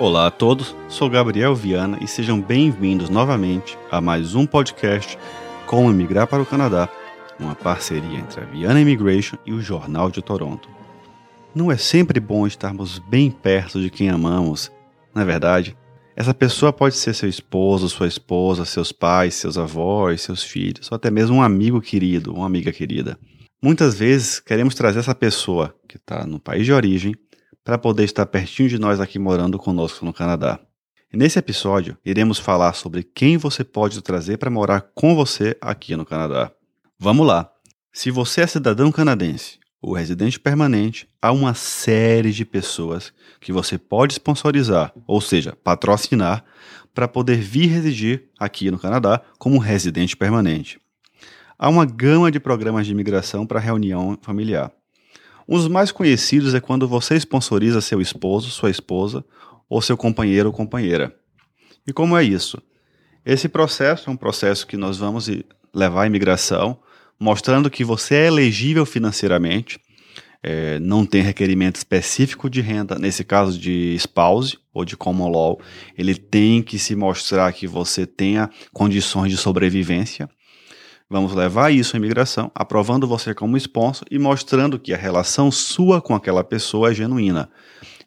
Olá a todos, sou Gabriel Viana e sejam bem-vindos novamente a mais um podcast Como Emigrar para o Canadá, uma parceria entre a Viana Immigration e o Jornal de Toronto. Não é sempre bom estarmos bem perto de quem amamos, na é verdade. Essa pessoa pode ser seu esposo, sua esposa, seus pais, seus avós, seus filhos, ou até mesmo um amigo querido, uma amiga querida. Muitas vezes queremos trazer essa pessoa que está no país de origem para poder estar pertinho de nós aqui morando conosco no Canadá. Nesse episódio, iremos falar sobre quem você pode trazer para morar com você aqui no Canadá. Vamos lá! Se você é cidadão canadense ou residente permanente, há uma série de pessoas que você pode sponsorizar, ou seja, patrocinar, para poder vir residir aqui no Canadá como residente permanente. Há uma gama de programas de imigração para reunião familiar. Dos mais conhecidos é quando você sponsoriza seu esposo, sua esposa ou seu companheiro ou companheira. E como é isso? Esse processo é um processo que nós vamos levar à imigração, mostrando que você é elegível financeiramente, é, não tem requerimento específico de renda, nesse caso de spouse ou de common law, ele tem que se mostrar que você tenha condições de sobrevivência Vamos levar isso à imigração, aprovando você como sponsor e mostrando que a relação sua com aquela pessoa é genuína.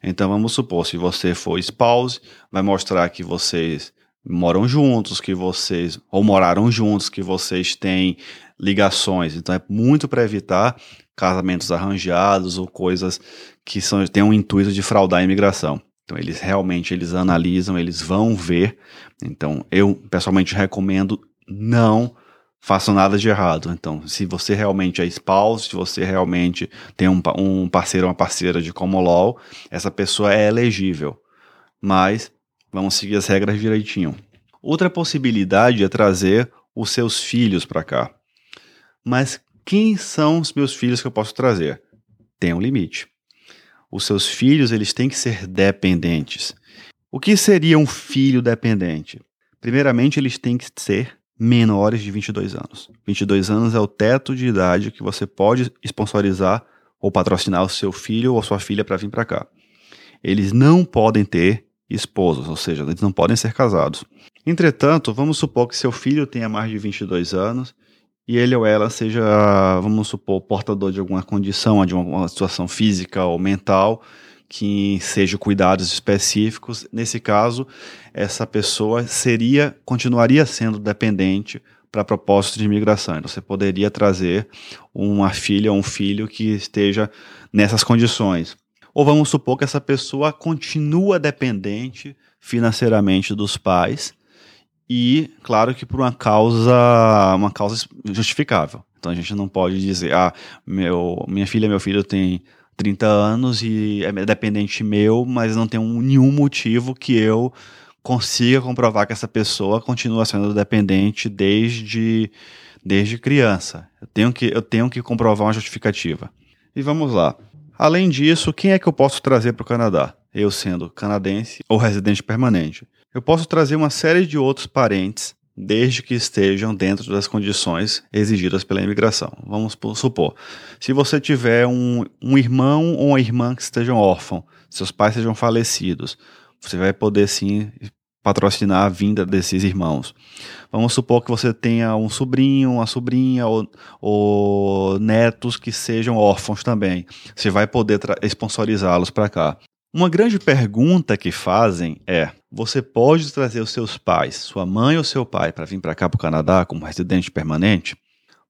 Então vamos supor, se você for spouse, vai mostrar que vocês moram juntos, que vocês ou moraram juntos, que vocês têm ligações. Então é muito para evitar casamentos arranjados ou coisas que são, têm um intuito de fraudar a imigração. Então eles realmente eles analisam, eles vão ver. Então eu pessoalmente recomendo não façam nada de errado. Então, se você realmente é spouse, se você realmente tem um, um parceiro ou uma parceira de common law, essa pessoa é elegível. Mas vamos seguir as regras direitinho. Outra possibilidade é trazer os seus filhos para cá. Mas quem são os meus filhos que eu posso trazer? Tem um limite. Os seus filhos, eles têm que ser dependentes. O que seria um filho dependente? Primeiramente, eles têm que ser menores de 22 anos. 22 anos é o teto de idade que você pode sponsorizar ou patrocinar o seu filho ou sua filha para vir para cá. Eles não podem ter esposos, ou seja, eles não podem ser casados. Entretanto, vamos supor que seu filho tenha mais de 22 anos e ele ou ela seja, vamos supor, portador de alguma condição, de uma situação física ou mental que seja cuidados específicos. Nesse caso, essa pessoa seria, continuaria sendo dependente para propósitos de imigração. Então, você poderia trazer uma filha ou um filho que esteja nessas condições. Ou vamos supor que essa pessoa continua dependente financeiramente dos pais e, claro que por uma causa, uma causa justificável. Então a gente não pode dizer, ah, meu, minha filha, meu filho tem 30 anos e é dependente meu, mas não tem um, nenhum motivo que eu consiga comprovar que essa pessoa continua sendo dependente desde, desde criança. Eu tenho, que, eu tenho que comprovar uma justificativa. E vamos lá. Além disso, quem é que eu posso trazer para o Canadá? Eu sendo canadense ou residente permanente. Eu posso trazer uma série de outros parentes desde que estejam dentro das condições exigidas pela imigração. Vamos supor, se você tiver um, um irmão ou uma irmã que estejam órfãos, seus pais sejam falecidos, você vai poder sim patrocinar a vinda desses irmãos. Vamos supor que você tenha um sobrinho, uma sobrinha ou, ou netos que sejam órfãos também. Você vai poder sponsorizá-los para cá. Uma grande pergunta que fazem é: você pode trazer os seus pais, sua mãe ou seu pai, para vir para cá para o Canadá como residente permanente?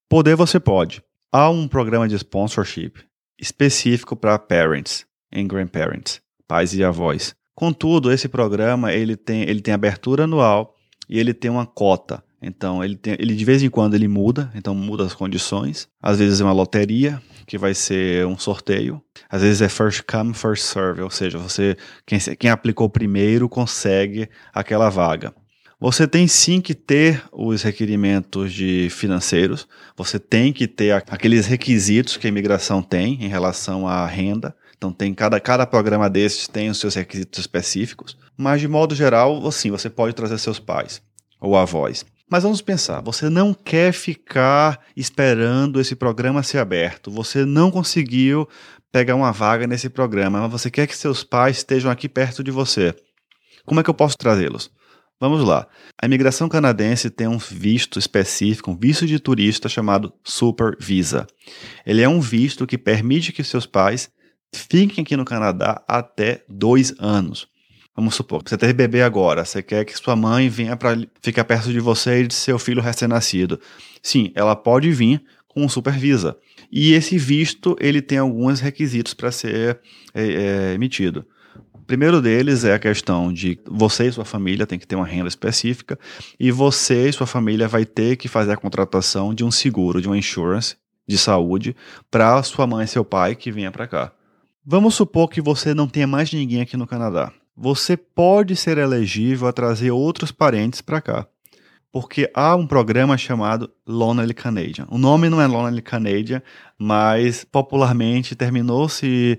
Poder você pode. Há um programa de sponsorship específico para parents e grandparents, pais e avós. Contudo, esse programa ele tem, ele tem abertura anual e ele tem uma cota. Então, ele, tem, ele de vez em quando ele muda, então muda as condições. Às vezes é uma loteria, que vai ser um sorteio. Às vezes é first come, first serve, ou seja, você quem, quem aplicou primeiro consegue aquela vaga. Você tem sim que ter os requerimentos de financeiros, você tem que ter aqueles requisitos que a imigração tem em relação à renda. Então tem cada, cada programa desses tem os seus requisitos específicos, mas de modo geral, assim, você pode trazer seus pais ou avós. Mas vamos pensar, você não quer ficar esperando esse programa ser aberto, você não conseguiu pegar uma vaga nesse programa, mas você quer que seus pais estejam aqui perto de você. Como é que eu posso trazê-los? Vamos lá. A imigração canadense tem um visto específico, um visto de turista chamado Super Visa. Ele é um visto que permite que seus pais fiquem aqui no Canadá até dois anos. Vamos supor, você teve bebê agora, você quer que sua mãe venha para ficar perto de você e de seu filho recém-nascido. Sim, ela pode vir com um Super Visa. E esse visto ele tem alguns requisitos para ser é, é, emitido. O primeiro deles é a questão de você e sua família tem que ter uma renda específica e você e sua família vai ter que fazer a contratação de um seguro, de uma insurance de saúde para sua mãe e seu pai que venha para cá. Vamos supor que você não tenha mais ninguém aqui no Canadá. Você pode ser elegível a trazer outros parentes para cá porque há um programa chamado Lonely Canadian. O nome não é Lonely Canadian, mas popularmente terminou se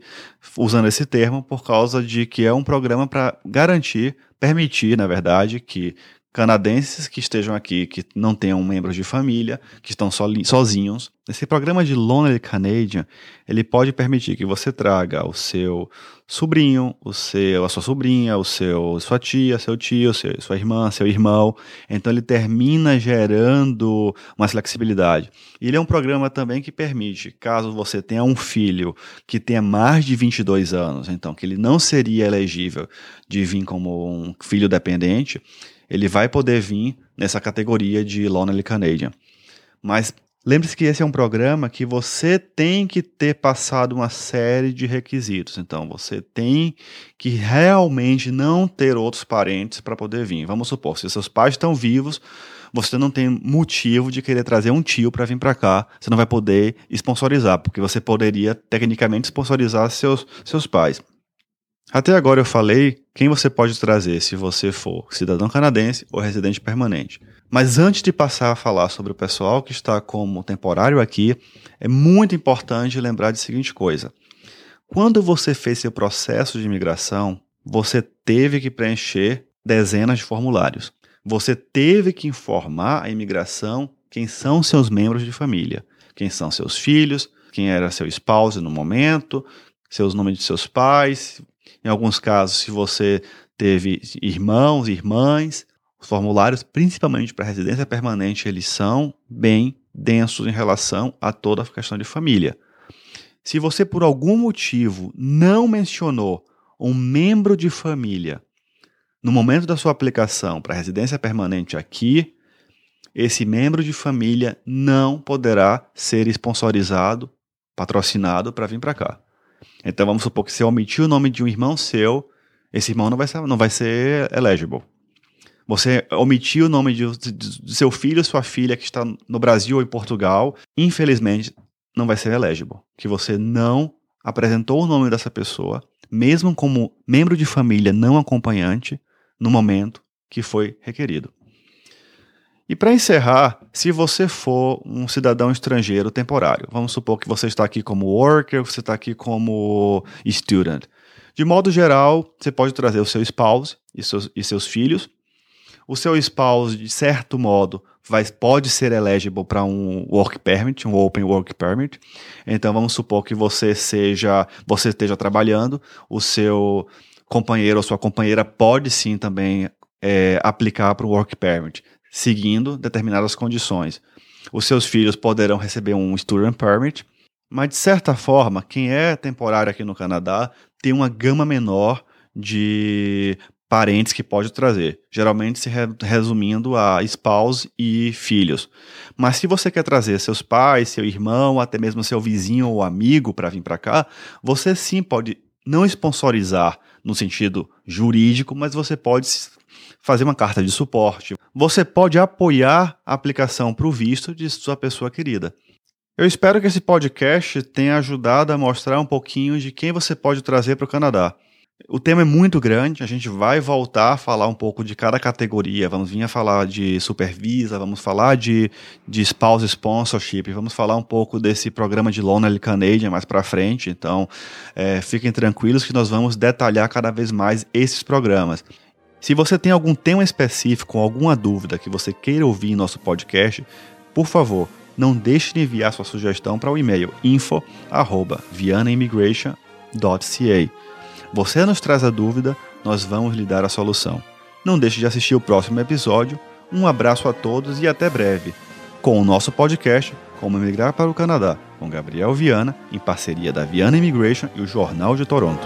usando esse termo por causa de que é um programa para garantir, permitir, na verdade, que canadenses que estejam aqui, que não tenham membros de família, que estão sozinhos. Esse programa de Lonely Canadian, ele pode permitir que você traga o seu sobrinho, o seu, a sua sobrinha, o seu, sua tia, seu tio, seu, sua irmã, seu irmão. Então ele termina gerando uma flexibilidade. Ele é um programa também que permite, caso você tenha um filho que tenha mais de 22 anos, então que ele não seria elegível de vir como um filho dependente, ele vai poder vir nessa categoria de Lonely Canadian. Mas lembre-se que esse é um programa que você tem que ter passado uma série de requisitos. Então, você tem que realmente não ter outros parentes para poder vir. Vamos supor, se seus pais estão vivos, você não tem motivo de querer trazer um tio para vir para cá. Você não vai poder sponsorizar, porque você poderia tecnicamente sponsorizar seus, seus pais. Até agora eu falei quem você pode trazer se você for cidadão canadense ou residente permanente. Mas antes de passar a falar sobre o pessoal que está como temporário aqui, é muito importante lembrar de seguinte coisa. Quando você fez seu processo de imigração, você teve que preencher dezenas de formulários. Você teve que informar a imigração quem são seus membros de família, quem são seus filhos, quem era seu esposo no momento, seus nomes de seus pais, em alguns casos, se você teve irmãos, irmãs, os formulários, principalmente para residência permanente, eles são bem densos em relação a toda a questão de família. Se você, por algum motivo, não mencionou um membro de família no momento da sua aplicação para residência permanente aqui, esse membro de família não poderá ser sponsorizado, patrocinado para vir para cá. Então vamos supor que você omitiu o nome de um irmão seu, esse irmão não vai ser, não vai ser eligible. Você omitiu o nome de, de, de seu filho ou sua filha que está no Brasil ou em Portugal, infelizmente não vai ser eligible. Que você não apresentou o nome dessa pessoa, mesmo como membro de família não acompanhante, no momento que foi requerido. E para encerrar, se você for um cidadão estrangeiro temporário, vamos supor que você está aqui como worker, você está aqui como student. De modo geral, você pode trazer o seu spouse e seus, e seus filhos. O seu spouse, de certo modo, vai, pode ser eligible para um work permit, um open work permit. Então vamos supor que você seja, você esteja trabalhando, o seu companheiro ou sua companheira pode sim também é, aplicar para o work permit seguindo determinadas condições. Os seus filhos poderão receber um Student Permit, mas de certa forma, quem é temporário aqui no Canadá tem uma gama menor de parentes que pode trazer, geralmente se resumindo a spouse e filhos. Mas se você quer trazer seus pais, seu irmão, até mesmo seu vizinho ou amigo para vir para cá, você sim pode não sponsorizar no sentido jurídico, mas você pode fazer uma carta de suporte. Você pode apoiar a aplicação para o visto de sua pessoa querida. Eu espero que esse podcast tenha ajudado a mostrar um pouquinho de quem você pode trazer para o Canadá. O tema é muito grande, a gente vai voltar a falar um pouco de cada categoria. Vamos vir a falar de supervisa, vamos falar de, de spouse sponsorship, vamos falar um pouco desse programa de Lonely Canadian mais para frente. Então, é, fiquem tranquilos que nós vamos detalhar cada vez mais esses programas. Se você tem algum tema específico, alguma dúvida que você queira ouvir em nosso podcast, por favor, não deixe de enviar sua sugestão para o e-mail info@vianaimmigration.ca. Você nos traz a dúvida, nós vamos lhe dar a solução. Não deixe de assistir o próximo episódio. Um abraço a todos e até breve, com o nosso podcast Como Emigrar para o Canadá, com Gabriel Viana, em parceria da Viana Immigration e o Jornal de Toronto.